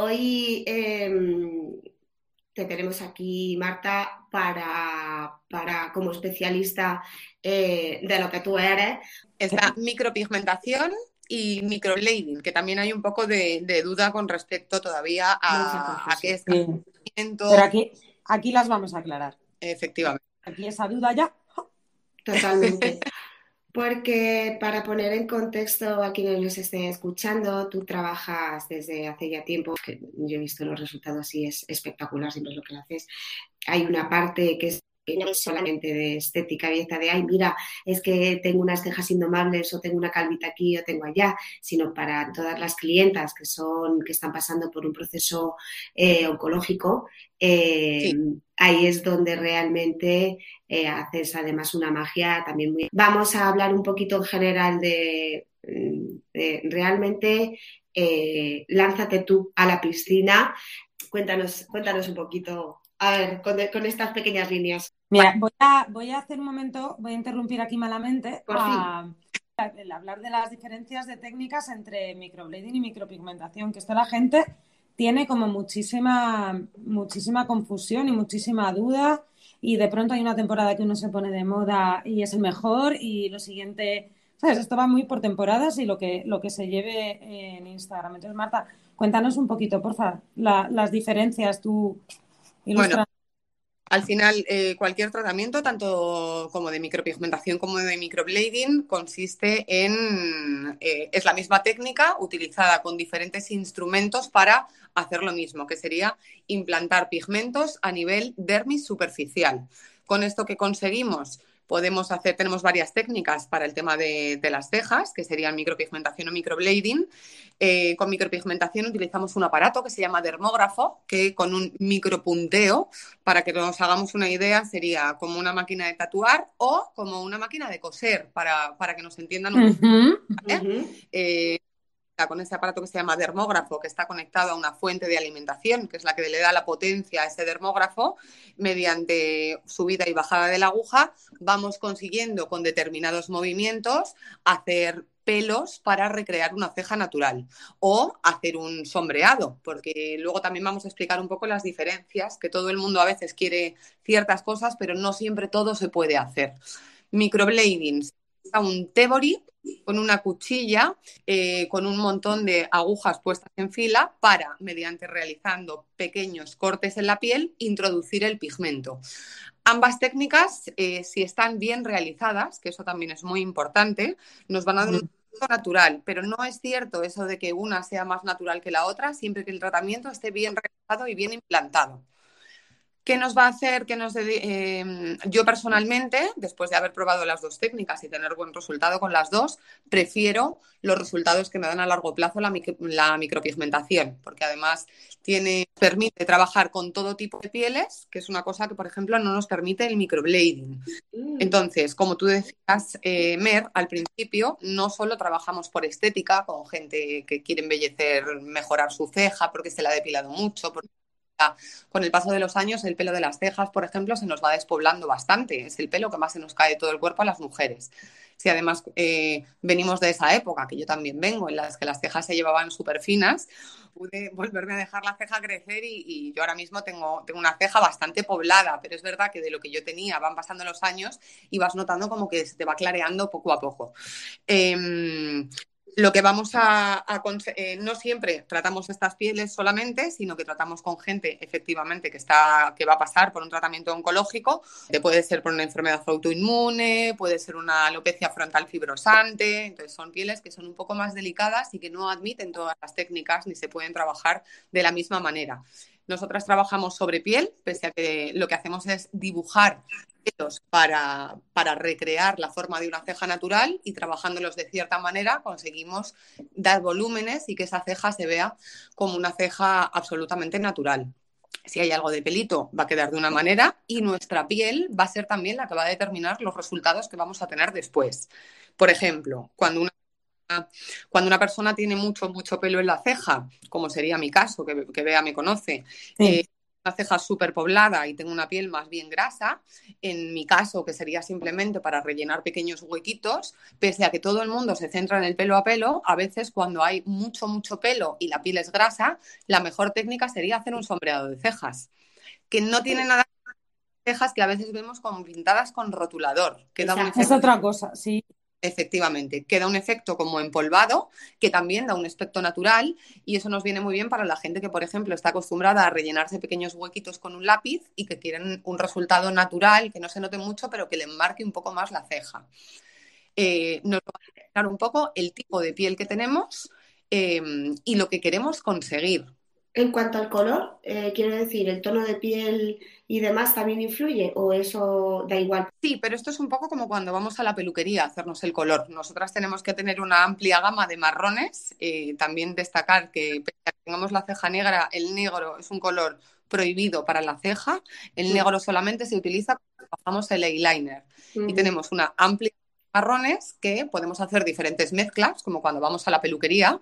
Hoy em, te tenemos aquí, Marta, para, para como especialista eh, de lo que tú eres. Es la micropigmentación y microblading, que también hay un poco de, duda con respecto todavía a, qué es Pero aquí, aquí las vamos a aclarar. Efectivamente. Aquí esa duda ya. Totalmente. Porque para poner en contexto a quienes nos estén escuchando, tú trabajas desde hace ya tiempo, que yo he visto los resultados y es espectacular siempre lo que haces. Hay una parte que es no es solamente de estética belleza de, ay, mira, es que tengo unas cejas indomables o tengo una calvita aquí o tengo allá, sino para todas las clientas que son, que están pasando por un proceso eh, oncológico, eh, ahí es donde realmente eh, haces además una magia también muy... Vamos a hablar un poquito en general de, de realmente lánzate tú a la piscina. Cuéntanos, cuéntanos un poquito a ver, con, estas pequeñas líneas. Mira, voy a, voy a hacer un momento, voy a interrumpir aquí malamente. A, hablar de las diferencias de técnicas entre microblading y micropigmentación, que esto la gente tiene como muchísima, muchísima confusión y muchísima duda. Y de pronto hay una temporada que uno se pone de moda y es el mejor, y lo siguiente, ¿sabes? Esto va muy por temporadas y lo que, lo que se lleve en Instagram. Entonces, Marta, cuéntanos un poquito, por favor, las diferencias tú bueno, al final, eh, cualquier tratamiento, tanto como de micropigmentación como de microblading, consiste en. Eh, es la misma técnica utilizada con diferentes instrumentos para hacer lo mismo, que sería implantar pigmentos a nivel dermis superficial. Con esto que conseguimos, Podemos hacer, tenemos varias técnicas para el tema de, las cejas, que serían micropigmentación o microblading. Eh, con micropigmentación utilizamos un aparato que se llama dermógrafo, que con un micropunteo, para que nos hagamos una idea, sería como una máquina de tatuar o como una máquina de coser, para, que nos entiendan un poco con ese aparato que se llama dermógrafo, que está conectado a una fuente de alimentación, que es la que le da la potencia a ese dermógrafo, mediante subida y bajada de la aguja, vamos consiguiendo con determinados movimientos hacer pelos para recrear una ceja natural o hacer un sombreado, porque luego también vamos a explicar un poco las diferencias, que todo el mundo a veces quiere ciertas cosas, pero no siempre todo se puede hacer. Microblading, un tebori con una cuchilla, eh, con un montón de agujas puestas en fila para, mediante realizando pequeños cortes en la piel, introducir el pigmento. Ambas técnicas, eh, si están bien realizadas, que eso también es muy importante, nos van a dar un natural, pero no es cierto eso de que una sea más natural que la otra, siempre que el tratamiento esté bien realizado y bien implantado. ¿Qué nos va a hacer que nos em, yo personalmente, después de haber probado las dos técnicas y tener buen resultado con las dos, prefiero los resultados que me dan a largo plazo la, micropigmentación, porque además tiene, permite trabajar con todo tipo de pieles, que es una cosa que, por ejemplo, no nos permite el microblading. Mm. Entonces, como tú decías, eh, Mer, al principio no solo trabajamos por estética, con gente que quiere embellecer, mejorar su ceja porque se la ha depilado mucho, porque con el paso de los años, el pelo de las cejas, por ejemplo, se nos va despoblando bastante. Es el pelo que más se nos cae de todo el cuerpo a las mujeres. Si además eh, venimos de esa época, que yo también vengo, en las que las cejas se llevaban súper finas, pude volverme a dejar la ceja crecer y, yo ahora mismo tengo, tengo, una ceja bastante poblada, pero es verdad que de lo que yo tenía van pasando los años y vas notando como que se te va clareando poco a poco. Em, lo que vamos a, eh, no siempre tratamos estas pieles solamente, sino que tratamos con gente efectivamente que está, que va a pasar por un tratamiento oncológico, que puede ser por una enfermedad autoinmune, puede ser una alopecia frontal fibrosante, entonces son pieles que son un poco más delicadas y que no admiten todas las técnicas ni se pueden trabajar de la misma manera. Nosotras trabajamos sobre piel, pese a que lo que hacemos es dibujar para, para recrear la forma de una ceja natural y trabajándolos de cierta manera conseguimos dar volúmenes y que esa ceja se vea como una ceja absolutamente natural. si hay algo de pelito, va a quedar de una manera y nuestra piel va a ser también la que va a determinar los resultados que vamos a tener después. Por ejemplo, cuando una cuando una persona tiene mucho, mucho pelo en la ceja, como sería mi caso, que, que Bea me conoce, eh, una ceja súper poblada y tengo una piel más bien grasa, en mi caso, que sería simplemente para rellenar pequeños huequitos, pese a que todo el mundo se centra en el pelo a pelo, a veces cuando hay mucho, mucho pelo y la piel es grasa, la mejor técnica sería hacer un sombreado de cejas, que no tiene nada que ver con cejas que a veces vemos como pintadas con rotulador. Que da un es otra cosa, sí. Efectivamente, queda un efecto como empolvado, que también da un aspecto natural y eso nos viene muy bien para la gente que, por ejemplo, está acostumbrada a rellenarse pequeños huequitos con un lápiz y que quieren un resultado natural, que no se note mucho, pero que le marque un poco más la ceja. Eh, nos va a explicar un poco el tipo de piel que tenemos eh, y lo que queremos conseguir. En cuanto al color, eh, quiero decir, el tono de piel y demás también influye o eso da igual. Sí, pero esto es un poco como cuando vamos a la peluquería a hacernos el color. Nosotras tenemos que tener una amplia gama de marrones. Eh, también destacar que tengamos la ceja negra, el negro es un color prohibido para la ceja. El negro solamente se utiliza cuando trabajamos el eyeliner. Y tenemos una amplia marrones que podemos hacer diferentes mezclas, como cuando vamos a la peluquería,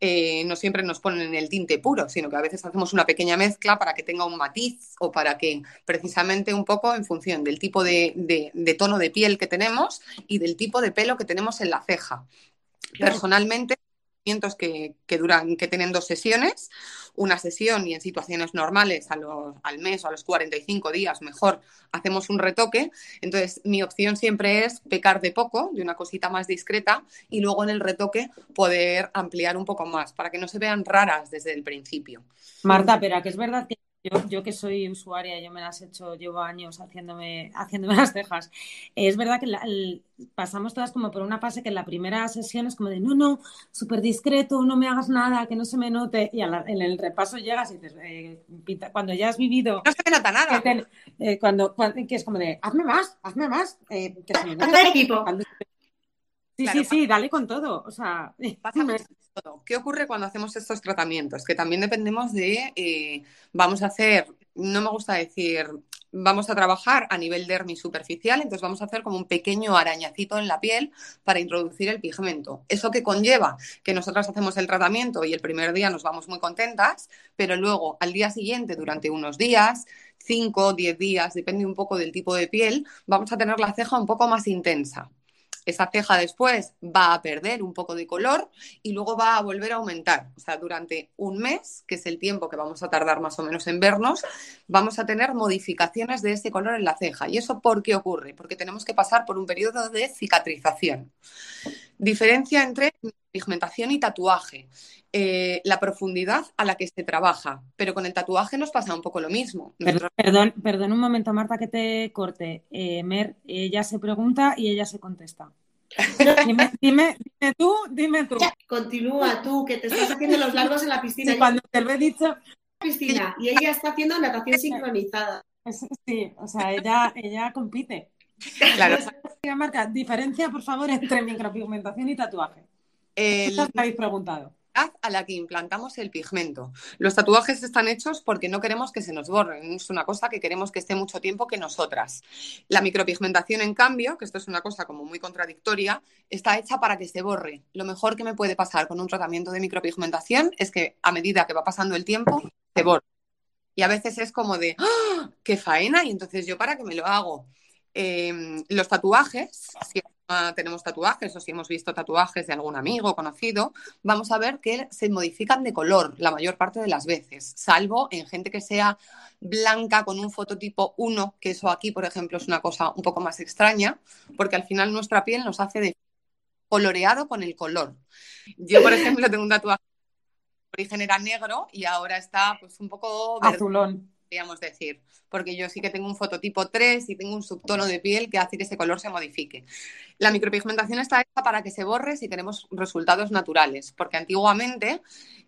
eh, no siempre nos ponen el tinte puro, sino que a veces hacemos una pequeña mezcla para que tenga un matiz o para que precisamente un poco en función del tipo de, tono de piel que tenemos y del tipo de pelo que tenemos en la ceja. Personalmente, que, que, duran, que tienen dos sesiones, una sesión y en situaciones normales al mes o a los 45 días mejor hacemos un retoque. Entonces mi opción siempre es pecar de poco, de una cosita más discreta y luego en el retoque poder ampliar un poco más para que no se vean raras desde el principio. Marta, pero que es verdad que yo, que soy usuaria, yo me las he hecho, llevo años haciéndome, haciéndome las cejas. Es verdad que pasamos todas como por una fase que en la primera sesión es como de no, no, súper discreto, no me hagas nada, que no se me note. Y en el repaso llegas y dices, eh, cuando ya has vivido. No se me nota nada. Que, eh, cuando, que es como de hazme más, hazme más. Eh, que se me equipo. Sí, sí, sí, dale con todo. O sea, todo. ¿Qué ocurre cuando hacemos estos tratamientos? Que también dependemos de, eh, vamos a hacer, no me gusta decir, vamos a trabajar a nivel dermis superficial, entonces vamos a hacer como un pequeño arañacito en la piel para introducir el pigmento. Eso que conlleva que nosotras hacemos el tratamiento y el primer día nos vamos muy contentas, pero luego al día siguiente, durante unos días, 5 o 10 días, depende un poco del tipo de piel, vamos a tener la ceja un poco más intensa. Esa ceja después va a perder un poco de color y luego va a volver a aumentar. O sea, durante un mes, que es el tiempo que vamos a tardar más o menos en vernos, vamos a tener modificaciones de ese color en la ceja. ¿Y eso por qué ocurre? Porque tenemos que pasar por un periodo de cicatrización. Diferencia entre pigmentación y tatuaje. Eh, la profundidad a la que se trabaja, pero con el tatuaje nos pasa un poco lo mismo. Perdón, perdón, un momento, Marta, que te corte. Eh, Mer, ella se pregunta y ella se contesta. Dime, dime, tú, dime tú. continúa tú, que te estás haciendo los largos en la piscina. cuando te lo he dicho. Piscina, y ella está haciendo natación sincronizada. Sí, o sea, ella, ella compite. Claro. Marta, diferencia, por favor, entre micropigmentación y tatuaje. El... habéis preguntado a la que implantamos el pigmento. Los tatuajes están hechos porque no queremos que se nos borren, es una cosa que queremos que esté mucho tiempo que nosotras. La micropigmentación, en cambio, que esto es una cosa como muy contradictoria, está hecha para que se borre. Lo mejor que me puede pasar con un tratamiento de micropigmentación es que a medida que va pasando el tiempo, se borra. Y a veces es como de, ¡Ah! ¡qué faena! Y entonces yo, ¿para qué me lo hago? Em, los tatuajes, si tenemos tatuajes o si hemos visto tatuajes de algún amigo conocido, vamos a ver que se modifican de color la mayor parte de las veces, salvo en gente que sea blanca con un fototipo 1, que eso aquí, por ejemplo, es una cosa un poco más extraña, porque al final nuestra piel nos hace de coloreado con el color. Yo, por ejemplo, tengo un tatuaje de origen era negro y ahora está pues un poco azulón podríamos decir, porque yo sí que tengo un fototipo 3 y tengo un subtono de piel que hace que ese color se modifique. La micropigmentación está hecha para que se borre si queremos resultados naturales, porque antiguamente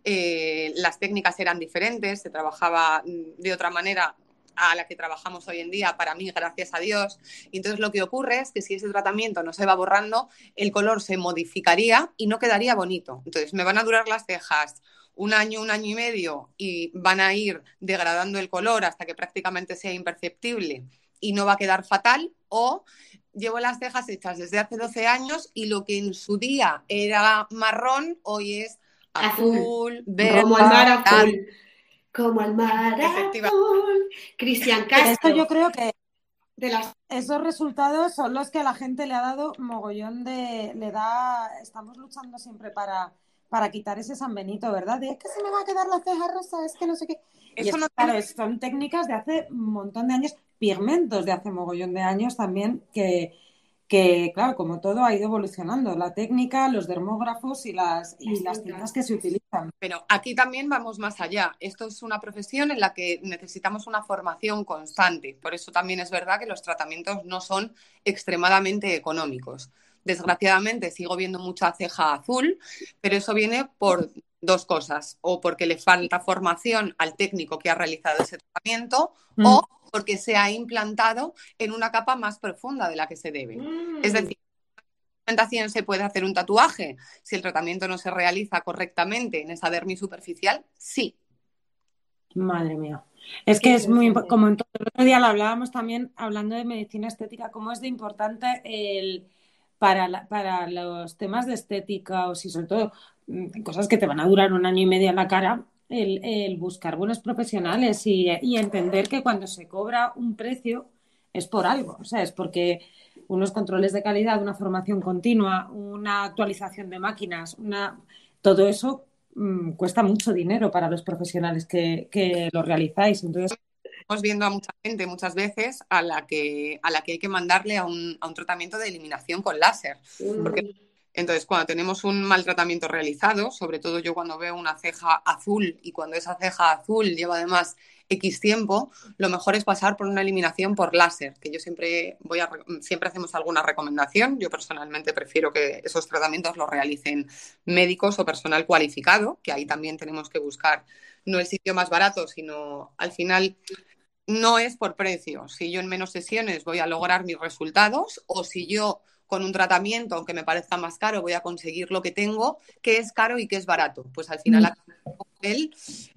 eh, las técnicas eran diferentes, se trabajaba de otra manera a la que trabajamos hoy en día, para mí, gracias a Dios. Entonces lo que ocurre es que si ese tratamiento no se va borrando, el color se modificaría y no quedaría bonito. Entonces me van a durar las cejas un año, un año y medio y van a ir degradando el color hasta que prácticamente sea imperceptible y no va a quedar fatal, o llevo las cejas hechas desde hace 12 años y lo que en su día era marrón, hoy es azul, verde. Como el mar azul. Como el mar azul. Cristian Castro. Esto yo creo que de las... esos resultados son los que a la gente le ha dado mogollón de... Le da... Estamos luchando siempre para, para quitar ese San Benito, ¿verdad? De es que se me va a quedar la ceja rosa, es que no sé qué. Eso no... claro, son técnicas de hace un montón de años, pigmentos de hace mogollón de años también, que, que, claro, como todo ha ido evolucionando, la técnica, los dermógrafos y las, y las tintas que se utilizan. Pero aquí también vamos más allá. Esto es una profesión en la que necesitamos una formación constante. Por eso también es verdad que los tratamientos no son extremadamente económicos. Desgraciadamente sigo viendo mucha ceja azul, pero eso viene por dos cosas, o porque le falta formación al técnico que ha realizado ese tratamiento, mm. o porque se ha implantado en una capa más profunda de la que se debe. Mm. Es decir, se puede hacer un tatuaje si el tratamiento no se realiza correctamente en esa dermis superficial, sí. Madre mía. Es que es muy como en todo el otro día lo hablábamos también hablando de medicina estética, cómo es de importante el para, para los temas de estética o si sobre todo mm, cosas que te van a durar un año y medio en la cara, el, buscar buenos profesionales y, entender que cuando se cobra un precio es por algo, o sea, es porque unos controles de calidad, una formación continua, una actualización de máquinas, una, todo eso mm, cuesta mucho dinero para los profesionales que, lo realizáis. Entonces, estamos viendo a mucha gente muchas veces a la que, a la que hay que mandarle a un, a un tratamiento de eliminación con láser. Porque entonces, cuando tenemos un mal tratamiento realizado, sobre todo yo cuando veo una ceja azul y cuando esa ceja azul lleva además X tiempo, lo mejor es pasar por una eliminación por láser, que yo siempre voy a siempre hacemos alguna recomendación. Yo personalmente prefiero que esos tratamientos los realicen médicos o personal cualificado, que ahí también tenemos que buscar no el sitio más barato, sino al final no es por precio. Si yo en menos sesiones voy a lograr mis resultados o si yo con un tratamiento, aunque me parezca más caro, voy a conseguir lo que tengo, que es caro y que es barato. Pues al final, mm.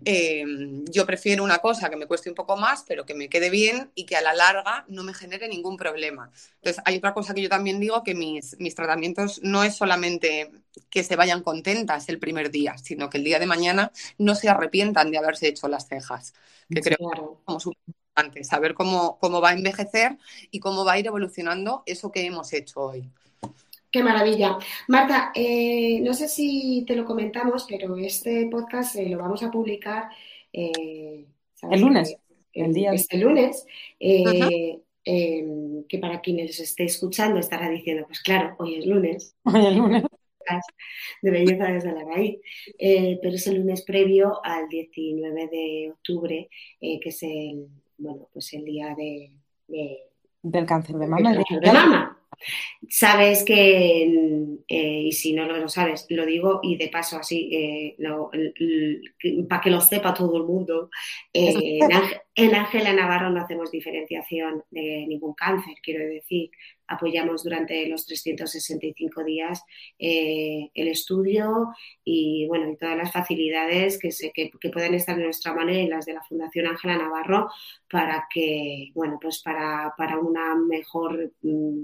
eh, yo prefiero una cosa que me cueste un poco más, pero que me quede bien y que a la larga no me genere ningún problema. Entonces, hay otra cosa que yo también digo, que mis, mis tratamientos no es solamente que se vayan contentas el primer día, sino que el día de mañana no se arrepientan de haberse hecho las cejas, que creo que es como súper saber cómo, cómo va a envejecer y cómo va a ir evolucionando eso que hemos hecho hoy. Qué maravilla. Marta, eh, no sé si te lo comentamos, pero este podcast eh, lo vamos a publicar eh, el lunes. El, día este lunes. Em, que para quienes esté escuchando estará diciendo, pues claro, hoy es lunes. Hoy es lunes. De belleza desde la raíz. pero es el lunes previo al 19 de octubre, que es el bueno, pues el día de, del cáncer de mama. de mama. Sabes que, eh, y si no lo sabes, lo digo y de paso así, eh, para que lo sepa todo el mundo, eh, en Ángela Navarro no hacemos diferenciación de ningún cáncer, quiero decir, apoyamos durante los 365 días el estudio y bueno, y todas las facilidades que, se, que, pueden estar en nuestra mano y las de la Fundación Ángela Navarro para que, bueno, pues para, para una mejor mm,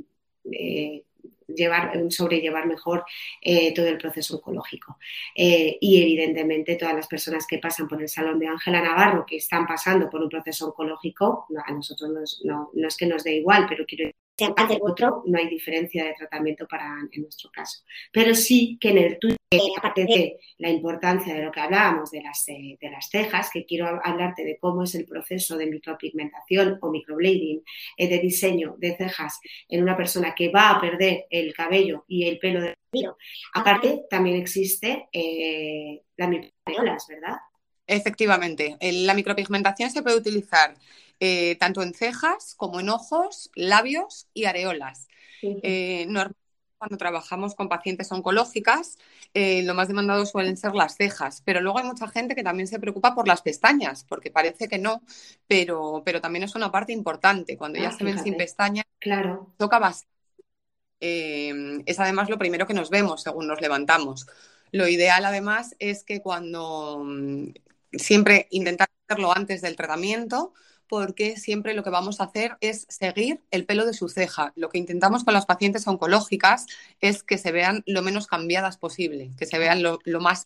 eh, llevar, sobrellevar mejor eh, todo el proceso oncológico. Eh, y evidentemente todas las personas que pasan por el Salón de Ángela Navarro, que están pasando por un proceso oncológico, a nosotros no, no es que nos dé igual, pero quiero cáncer otro, no hay diferencia de tratamiento para en nuestro caso. Pero sí que en el tuyo, aparte de la importancia de lo que hablábamos de las, eh, de las cejas, que quiero hablarte de cómo es el proceso de micropigmentación o microblading eh, de diseño de cejas en una persona que va a perder el cabello y el pelo del cabello. Aparte, también existe eh, la microareolas, ¿verdad? Efectivamente, la micropigmentación se puede utilizar eh, tanto en cejas como en ojos, labios y areolas. Eh, normalmente cuando trabajamos con pacientes oncológicas, eh, lo más demandado suelen ser las cejas, pero luego hay mucha gente que también se preocupa por las pestañas, porque parece que no, pero, pero también es una parte importante. Cuando ya ah, se ven sin pestañas, claro. toca bastante. es además lo primero que nos vemos según nos levantamos. Lo ideal además es que cuando mm, siempre intentar hacerlo antes del tratamiento, porque siempre lo que vamos a hacer es seguir el pelo de su ceja. Lo que intentamos con las pacientes oncológicas es que se vean lo menos cambiadas posible, que se vean lo, más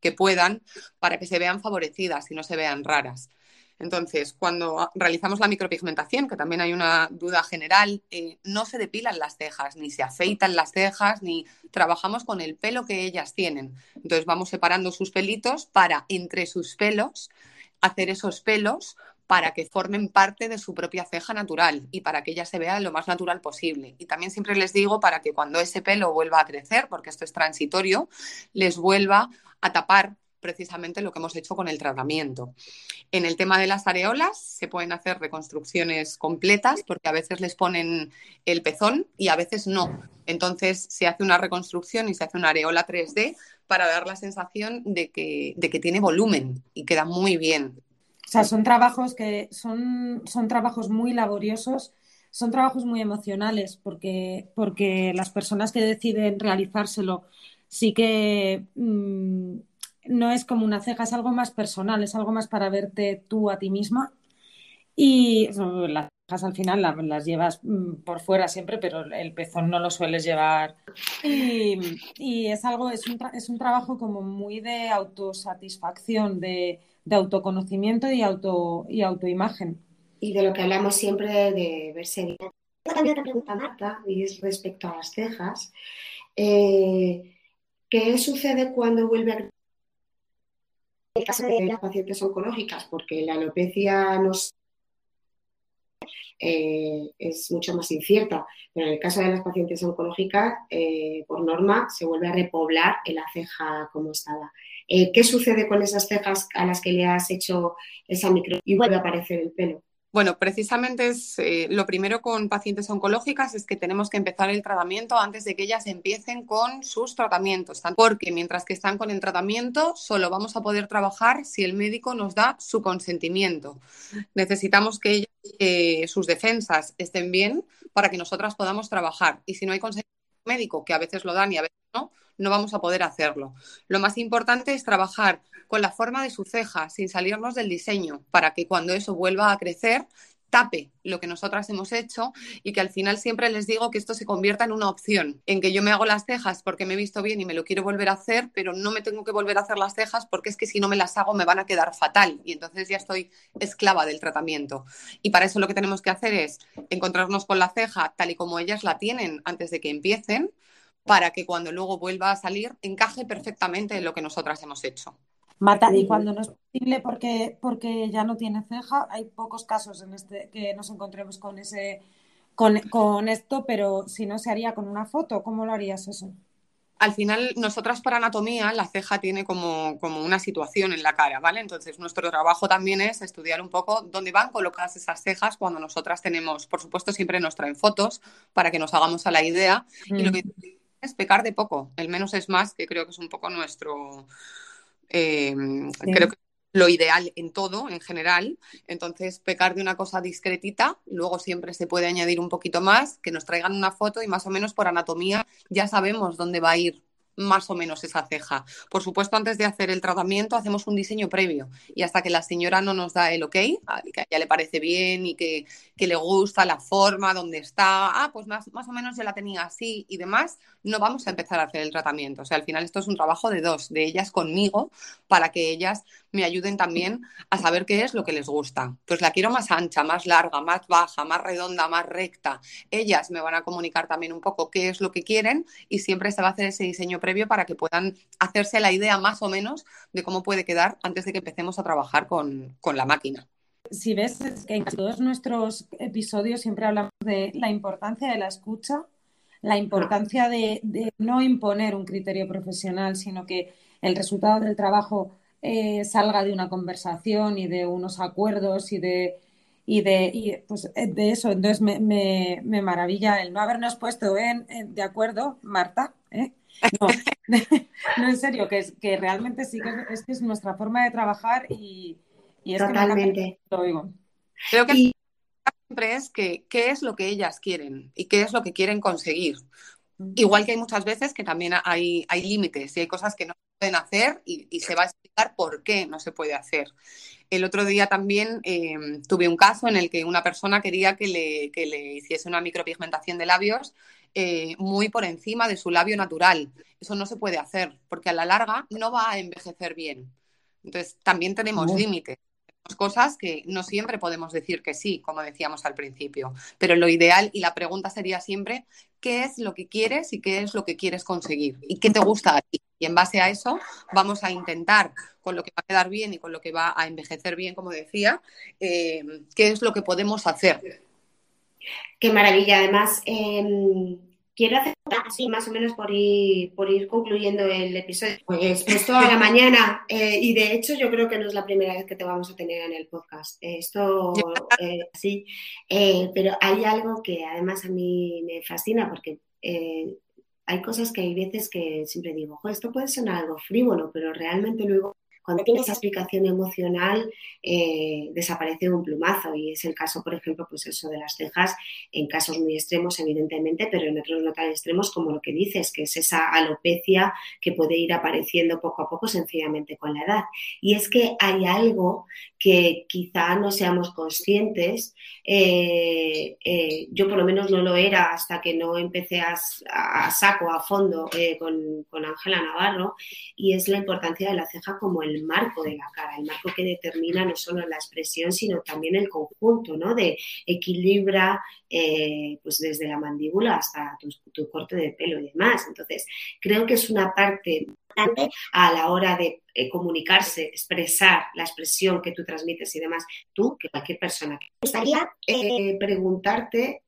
que puedan para que se vean favorecidas y no se vean raras. Entonces, cuando realizamos la micropigmentación, que también hay una duda general, eh, no se depilan las cejas, ni se afeitan las cejas, ni trabajamos con el pelo que ellas tienen. Entonces, vamos separando sus pelitos para entre sus pelos hacer esos pelos para que formen parte de su propia ceja natural y para que ella se vea lo más natural posible. Y también siempre les digo para que cuando ese pelo vuelva a crecer, porque esto es transitorio, les vuelva a tapar precisamente lo que hemos hecho con el tratamiento. En el tema de las areolas se pueden hacer reconstrucciones completas porque a veces les ponen el pezón y a veces no. Entonces se hace una reconstrucción y se hace una areola 3D para dar la sensación de que, de que tiene volumen y queda muy bien. O sea, son trabajos que son, son trabajos muy laboriosos, son trabajos muy emocionales, porque, porque las personas que deciden realizárselo sí que mm, no es como una ceja, es algo más personal, es algo más para verte tú a ti misma. Y las cejas al final las, llevas mm, por fuera siempre, pero el pezón no lo sueles llevar. Y, es algo, es un, es un trabajo como muy de autosatisfacción, de de autoconocimiento y, auto, y autoimagen. Y de lo que hablamos siempre de, verse bien. También otra pregunta, Marta, y es respecto a las cejas. Eh, ¿Qué sucede cuando vuelve a... El caso de las pacientes oncológicas, porque la alopecia nos eh, es mucho más incierta. Pero en el caso de las pacientes oncológicas, eh, por norma, se vuelve a repoblar en la ceja como estaba. Eh, ¿Qué sucede con esas cejas a las que le has hecho esa micro y vuelve a aparecer el pelo? Bueno, precisamente es lo primero con pacientes oncológicas es que tenemos que empezar el tratamiento antes de que ellas empiecen con sus tratamientos, porque mientras que están con el tratamiento solo vamos a poder trabajar si el médico nos da su consentimiento. Necesitamos que ellas eh, sus defensas estén bien para que nosotras podamos trabajar. Y si no hay consentimiento médico, que a veces lo dan y a veces no, no vamos a poder hacerlo. Lo más importante es trabajar con la forma de su ceja, sin salirnos del diseño, para que cuando eso vuelva a crecer, lo que nosotras hemos hecho y que al final siempre les digo que esto se convierta en una opción, en que yo me hago las cejas porque me he visto bien y me lo quiero volver a hacer, pero no me tengo que volver a hacer las cejas porque es que si no me las hago me van a quedar fatal y entonces ya estoy esclava del tratamiento. Y para eso lo que tenemos que hacer es encontrarnos con la ceja tal y como ellas la tienen antes de que empiecen, para que cuando luego vuelva a salir encaje perfectamente en lo que nosotras hemos hecho. Mata, y cuando no es posible porque, porque ya no tiene ceja, hay pocos casos en este que nos encontremos con ese con, con esto, pero si no se haría con una foto, ¿cómo lo harías eso? al final, nosotras para anatomía, la ceja tiene como, como, una situación en la cara, ¿vale? Entonces, nuestro trabajo también es estudiar un poco dónde van colocadas esas cejas cuando nosotras tenemos, por supuesto, siempre nos traen fotos para que nos hagamos a la idea. Y lo mm. que es pecar de poco, el menos es más, que creo que es un poco nuestro, Em, creo que lo ideal en todo, en general. Entonces, pecar de una cosa discretita, luego siempre se puede añadir un poquito más, que nos traigan una foto y más o menos por anatomía ya sabemos dónde va a ir más o menos esa ceja. Por supuesto, antes de hacer el tratamiento hacemos un diseño previo y hasta que la señora no nos da el ok, que a ella le parece bien y que, le gusta la forma, donde está, ah, pues más, más o menos ya la tenía así y demás, no vamos a empezar a hacer el tratamiento. O sea, al final esto es un trabajo de dos, de ellas conmigo, para que ellas me ayuden también a saber qué es lo que les gusta. Pues la quiero más ancha, más larga, más baja, más redonda, más recta. Ellas me van a comunicar también un poco qué es lo que quieren y siempre se va a hacer ese diseño previo para que puedan hacerse la idea más o menos de cómo puede quedar antes de que empecemos a trabajar con, con la máquina. Si ves que en todos nuestros episodios siempre hablamos de la importancia de la escucha la importancia de, no imponer un criterio profesional, sino que el resultado del trabajo eh, salga de una conversación y de unos acuerdos y de y de pues eh, de eso entonces me, me, maravilla el no habernos puesto en, de acuerdo Marta ¿eh? no, no, en serio que es que realmente sí que es, que es nuestra forma de trabajar y, y es Totalmente. que oigo. creo que siempre es que qué es lo que ellas quieren y qué es lo que quieren conseguir. Igual que hay muchas veces que también hay, hay límites y hay cosas que no se pueden hacer y, se va a explicar por qué no se puede hacer. El otro día también em, tuve un caso en el que una persona quería que le, que le hiciese una micropigmentación de labios eh, muy por encima de su labio natural. Eso no se puede hacer porque a la larga no va a envejecer bien. Entonces, también tenemos límites cosas que no siempre podemos decir que sí, como decíamos al principio, pero lo ideal y la pregunta sería siempre, ¿qué es lo que quieres y qué es lo que quieres conseguir? ¿Y qué te gusta a ti? Y en base a eso vamos a intentar, con lo que va a quedar bien y con lo que va a envejecer bien, como decía, eh, qué es lo que podemos hacer. Qué maravilla. Además, em, quiero hacer así más o menos por ir, por ir concluyendo el episodio. Pues, pues toda la mañana eh, y de hecho yo creo que no es la primera vez que te vamos a tener en el podcast. Esto eh, sí, eh, pero hay algo que además a mí me fascina porque hay cosas que hay veces que siempre digo, esto puede sonar algo frívolo, pero realmente luego cuando tiene esa explicación emocional, eh, desaparece un plumazo y es el caso, por ejemplo, pues eso de las cejas, en casos muy extremos, evidentemente, pero en otros no tan extremos como lo que dices, que es esa alopecia que puede ir apareciendo poco a poco sencillamente con la edad. Y es que hay algo que quizá no seamos conscientes, eh, eh, yo por lo menos no lo era hasta que no empecé a, saco, a fondo con Ángela Navarro, y es la importancia de la ceja como el marco de la cara, el marco que determina no solo la expresión, sino también el conjunto, ¿no? De equilibra, eh, pues desde la mandíbula hasta tu, corte de pelo y demás. Entonces, creo que es una parte importante a la hora de eh, comunicarse, expresar la expresión que tú transmites y demás, tú que cualquier persona. Me gustaría eh, preguntarte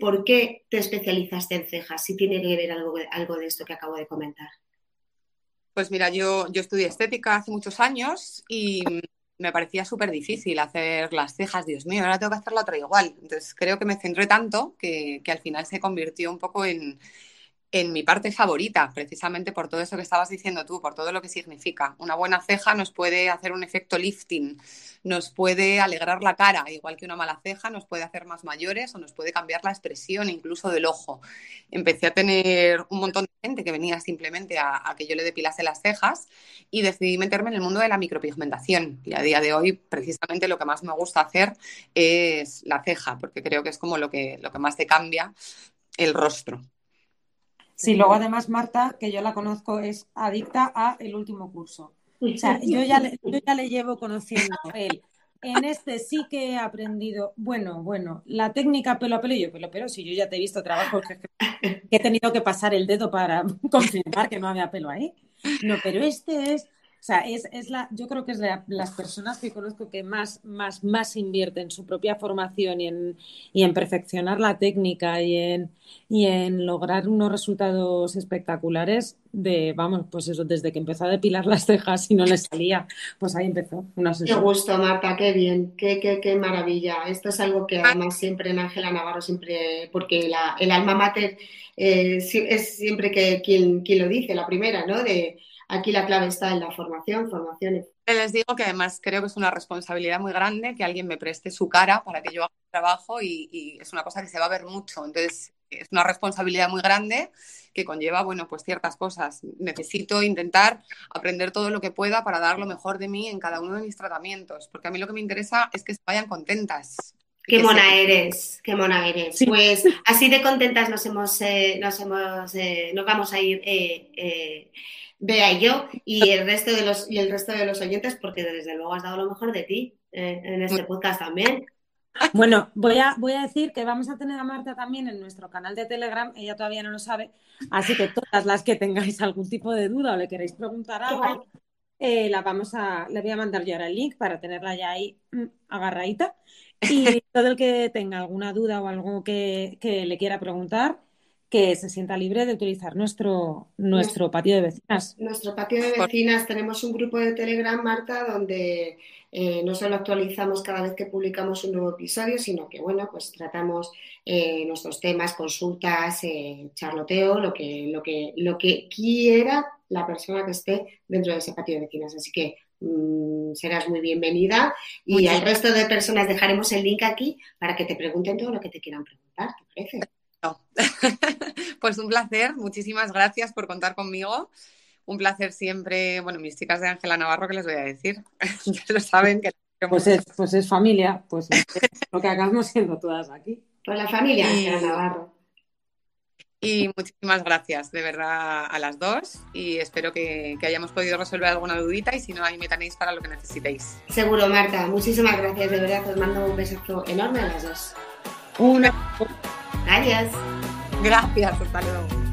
por qué te especializaste en cejas, si tiene que ver algo, algo de esto que acabo de comentar. Pues mira, yo, yo estudié estética hace muchos años y me parecía súper difícil hacer las cejas, Dios mío, ahora tengo que hacer la otra igual. Entonces creo que me centré tanto que, que al final se convirtió un poco en, en mi parte favorita, precisamente por todo eso que estabas diciendo tú, por todo lo que significa. Una buena ceja nos puede hacer un efecto lifting, nos puede alegrar la cara, igual que una mala ceja nos puede hacer más mayores o nos puede cambiar la expresión incluso del ojo. Empecé a tener un montón de gente que venía simplemente a, que yo le depilase las cejas y decidí meterme en el mundo de la micropigmentación. Y a día de hoy, precisamente lo que más me gusta hacer es la ceja, porque creo que es como lo que, lo que más te cambia el rostro. Sí, luego además Marta, que yo la conozco, es adicta a el último curso. O sea, yo ya le, yo ya le llevo conociendo él. En este sí que he aprendido, bueno, bueno, la técnica pelo a pelo, yo pelo pero si yo ya te he visto trabajos que, he tenido que pasar el dedo para confirmar que no había pelo ahí. No, pero este es sea, es, es la, yo creo que es de las personas que conozco que más, más, más invierten en su propia formación y en, y en perfeccionar la técnica y en, y en lograr unos resultados espectaculares de, vamos, pues eso, desde que empezó a depilar las cejas y no le salía, pues ahí empezó. Una qué gusto, Marta, qué bien, qué, qué, qué maravilla. Esto es algo que además siempre en Ángela Navarro, siempre, porque la, el alma mater eh, es siempre que quien, quien lo dice, la primera, ¿no? De, Aquí la clave está en la formación, formación. Les digo que además creo que es una responsabilidad muy grande que alguien me preste su cara para que yo haga el trabajo y, es una cosa que se va a ver mucho. Entonces, es una responsabilidad muy grande que conlleva, bueno, pues ciertas cosas. Necesito intentar aprender todo lo que pueda para dar lo mejor de mí en cada uno de mis tratamientos, porque a mí lo que me interesa es que se vayan contentas. Qué mona eres, qué mona eres. Pues así de contentas nos hemos, eh, nos hemos, eh, nos vamos a ir eh, Vea yo y el resto de los y el resto de los oyentes, porque desde luego has dado lo mejor de ti eh, en este podcast también. Bueno, voy a, voy a decir que vamos a tener a Marta también en nuestro canal de Telegram, ella todavía no lo sabe, así que todas las que tengáis algún tipo de duda o le queréis preguntar algo, eh, la vamos a, le voy a mandar yo ahora el link para tenerla ya ahí mm, agarradita. Y todo el que tenga alguna duda o algo que, que le quiera preguntar, que se sienta libre de utilizar nuestro, nuestro patio de vecinas. Nuestro patio de vecinas, tenemos un grupo de Telegram, Marta, donde eh, no solo actualizamos cada vez que publicamos un nuevo episodio, sino que, bueno, pues tratamos eh, nuestros temas, consultas, eh, charloteo, lo que, lo, que, lo que quiera la persona que esté dentro de ese patio de vecinas. Así que mm, serás muy bienvenida y al resto de personas dejaremos el link aquí para que te pregunten todo lo que te quieran preguntar, ¿te parece? pues un placer, muchísimas gracias por contar conmigo. Un placer siempre, bueno, mis chicas de Ángela Navarro, ¿qué les voy a decir? ya lo saben que... Pues es, pues es familia, pues es lo que acabamos siendo todas aquí. Pues la familia Ángela Navarro. Y muchísimas gracias, de verdad, a las dos. Y espero que, que, hayamos podido resolver alguna dudita. Y si no, ahí me tenéis para lo que necesitéis. Seguro, Marta. Muchísimas gracias, de verdad. Os mando un besazo enorme a las dos. Una. Adiós. Gracias, hasta luego.